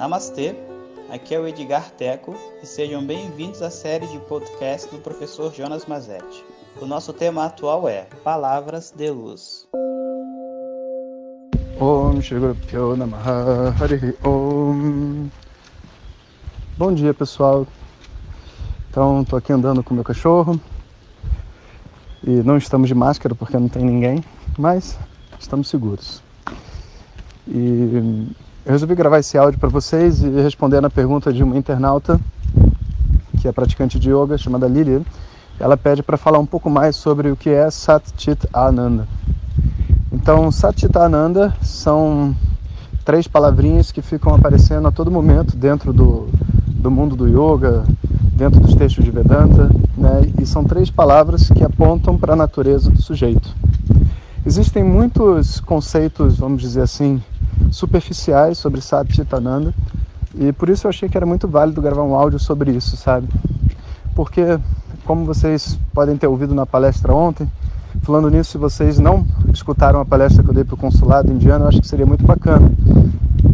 Namastê, aqui é o Edgar Teco e sejam bem-vindos à série de podcast do professor Jonas Mazetti. O nosso tema atual é Palavras de Luz. Om Namaha Om Bom dia pessoal, então estou aqui andando com meu cachorro e não estamos de máscara porque não tem ninguém, mas estamos seguros. E eu resolvi gravar esse áudio para vocês e responder na pergunta de uma internauta que é praticante de yoga chamada Lilia. Ela pede para falar um pouco mais sobre o que é Sat Chit Ananda. Então, Sat Chit Ananda são três palavrinhas que ficam aparecendo a todo momento dentro do, do mundo do yoga, dentro dos textos de Vedanta, né? e são três palavras que apontam para a natureza do sujeito. Existem muitos conceitos, vamos dizer assim, superficiais sobre Satchitananda e por isso eu achei que era muito válido gravar um áudio sobre isso, sabe? Porque, como vocês podem ter ouvido na palestra ontem, falando nisso, se vocês não escutaram a palestra que eu dei para o consulado indiano, eu acho que seria muito bacana,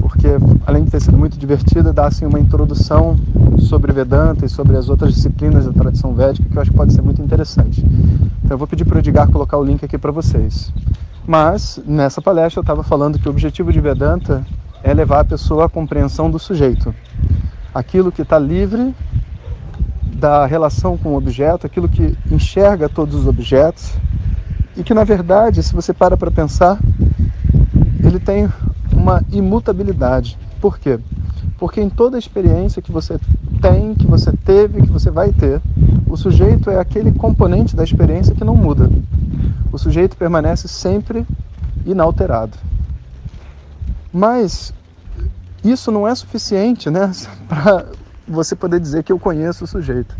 porque além de ter sido muito divertida, dá assim uma introdução sobre Vedanta e sobre as outras disciplinas da tradição védica que eu acho que pode ser muito interessante. Então eu vou pedir para o Edgar colocar o link aqui para vocês. Mas nessa palestra eu estava falando que o objetivo de Vedanta é levar a pessoa à compreensão do sujeito. Aquilo que está livre da relação com o objeto, aquilo que enxerga todos os objetos e que na verdade, se você para para pensar, ele tem uma imutabilidade. Por quê? Porque em toda experiência que você tem, que você teve, que você vai ter, o sujeito é aquele componente da experiência que não muda o sujeito permanece sempre inalterado. Mas isso não é suficiente né, para você poder dizer que eu conheço o sujeito.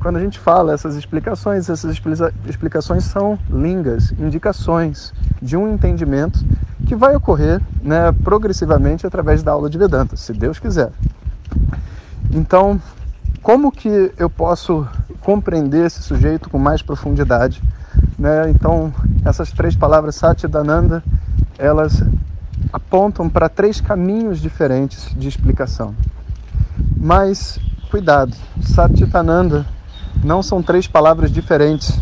Quando a gente fala essas explicações, essas explicações são lingas, indicações de um entendimento que vai ocorrer né, progressivamente através da aula de Vedanta, se Deus quiser. Então, como que eu posso compreender esse sujeito com mais profundidade? Né? Então, essas três palavras Satchidananda, elas apontam para três caminhos diferentes de explicação. Mas cuidado, Satchitananda não são três palavras diferentes,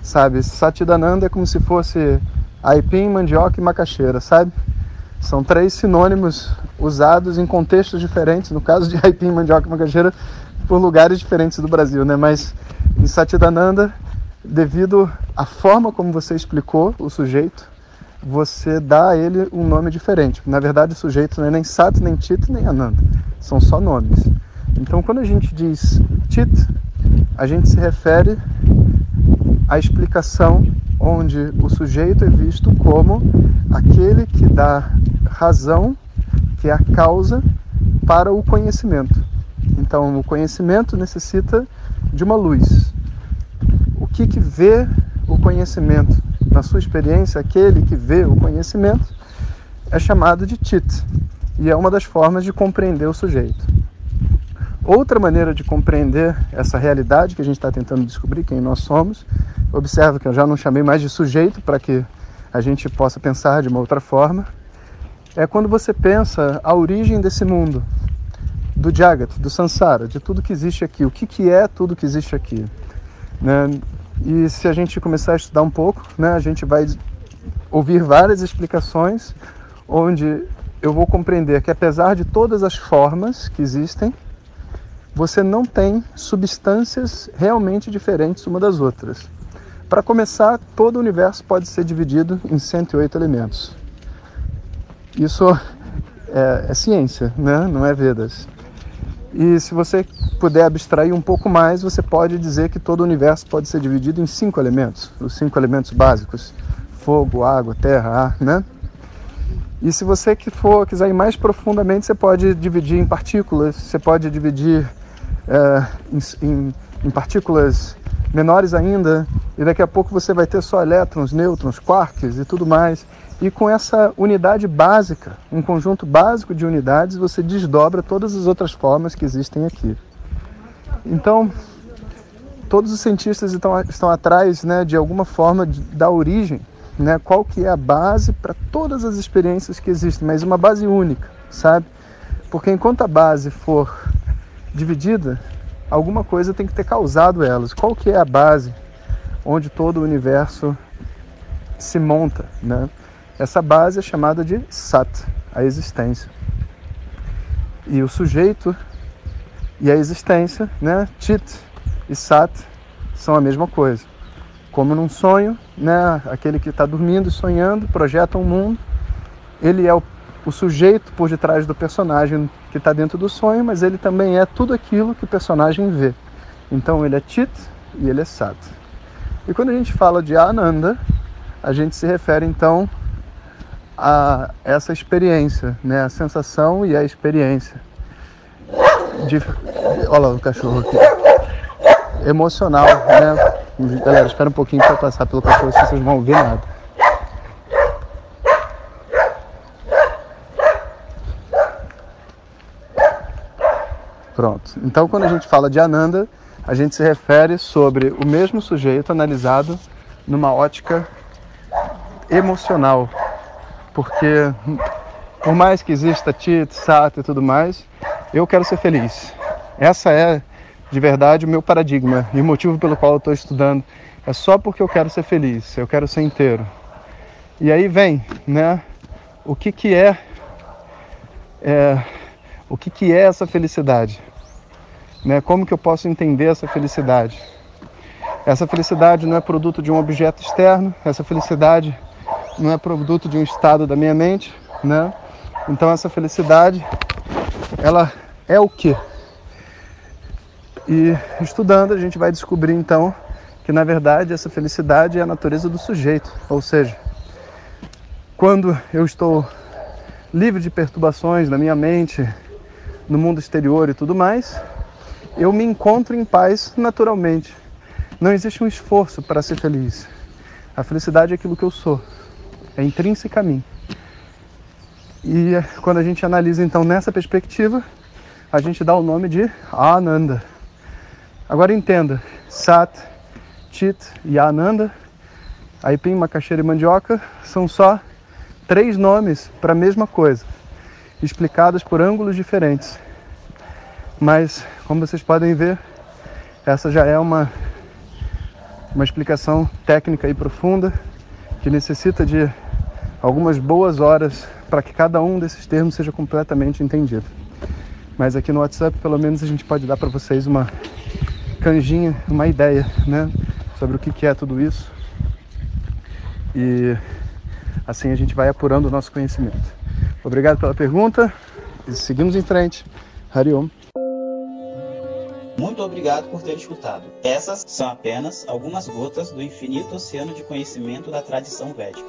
sabe? Satchidananda é como se fosse aipim, mandioca e macaxeira, sabe? São três sinônimos usados em contextos diferentes, no caso de aipim, mandioca e macaxeira, por lugares diferentes do Brasil, né? Mas em Satchidananda devido à forma como você explicou o sujeito, você dá a ele um nome diferente. Na verdade, o sujeito não é nem Sat, nem Tit, nem Ananda. São só nomes. Então, quando a gente diz Tit, a gente se refere à explicação onde o sujeito é visto como aquele que dá razão, que é a causa para o conhecimento. Então, o conhecimento necessita de uma luz que, que vê o conhecimento? Na sua experiência, aquele que vê o conhecimento é chamado de tit e é uma das formas de compreender o sujeito. Outra maneira de compreender essa realidade que a gente está tentando descobrir, quem nós somos, observa que eu já não chamei mais de sujeito para que a gente possa pensar de uma outra forma, é quando você pensa a origem desse mundo, do Jagat, do Sansara, de tudo que existe aqui. O que, que é tudo que existe aqui? Né? E se a gente começar a estudar um pouco, né, a gente vai ouvir várias explicações onde eu vou compreender que apesar de todas as formas que existem, você não tem substâncias realmente diferentes uma das outras. Para começar, todo o universo pode ser dividido em 108 elementos. Isso é, é ciência, né? não é Vedas. E se você puder abstrair um pouco mais, você pode dizer que todo o universo pode ser dividido em cinco elementos, os cinco elementos básicos: fogo, água, terra, ar, né? E se você que for quiser ir mais profundamente, você pode dividir em partículas, você pode dividir é, em, em, em partículas menores ainda, e daqui a pouco você vai ter só elétrons, nêutrons, quarks e tudo mais. E com essa unidade básica, um conjunto básico de unidades, você desdobra todas as outras formas que existem aqui. Então, todos os cientistas estão, estão atrás né, de alguma forma de, da origem, né, qual que é a base para todas as experiências que existem, mas uma base única, sabe? Porque enquanto a base for dividida, alguma coisa tem que ter causado elas. Qual que é a base onde todo o universo se monta, né? Essa base é chamada de Sat, a existência. E o sujeito e a existência, né? Chit e Sat são a mesma coisa. Como num sonho, né? Aquele que está dormindo e sonhando projeta um mundo. Ele é o, o sujeito por detrás do personagem que está dentro do sonho, mas ele também é tudo aquilo que o personagem vê. Então ele é Chit e ele é Sat. E quando a gente fala de Ananda, a gente se refere então a essa experiência, né? a sensação e a experiência. De... Olha lá o cachorro aqui. Emocional, né? Galera, espera um pouquinho para passar pelo cachorro, se vocês vão ouvir nada. Pronto. Então, quando a gente fala de Ananda, a gente se refere sobre o mesmo sujeito analisado numa ótica emocional, porque por mais que exista Tit, Sat e tudo mais, eu quero ser feliz. Essa é de verdade o meu paradigma e o motivo pelo qual eu estou estudando é só porque eu quero ser feliz, eu quero ser inteiro. E aí vem, né? O que que é, é o que que é essa felicidade? Né? Como que eu posso entender essa felicidade? Essa felicidade não é produto de um objeto externo, essa felicidade não é produto de um estado da minha mente, né? Então essa felicidade, ela é o quê? E estudando a gente vai descobrir então que na verdade essa felicidade é a natureza do sujeito, ou seja, quando eu estou livre de perturbações na minha mente, no mundo exterior e tudo mais, eu me encontro em paz naturalmente. Não existe um esforço para ser feliz. A felicidade é aquilo que eu sou é intrínseca a mim. E quando a gente analisa então nessa perspectiva, a gente dá o nome de Ananda. Agora entenda, Sat, Chit e Ananda, aipim, macaxeira e mandioca são só três nomes para a mesma coisa, explicados por ângulos diferentes. Mas, como vocês podem ver, essa já é uma, uma explicação técnica e profunda que necessita de algumas boas horas para que cada um desses termos seja completamente entendido. Mas aqui no WhatsApp, pelo menos, a gente pode dar para vocês uma canjinha, uma ideia, né, sobre o que é tudo isso. E assim a gente vai apurando o nosso conhecimento. Obrigado pela pergunta e seguimos em frente. Hariom. Muito obrigado por ter escutado. Essas são apenas algumas gotas do infinito oceano de conhecimento da tradição védica.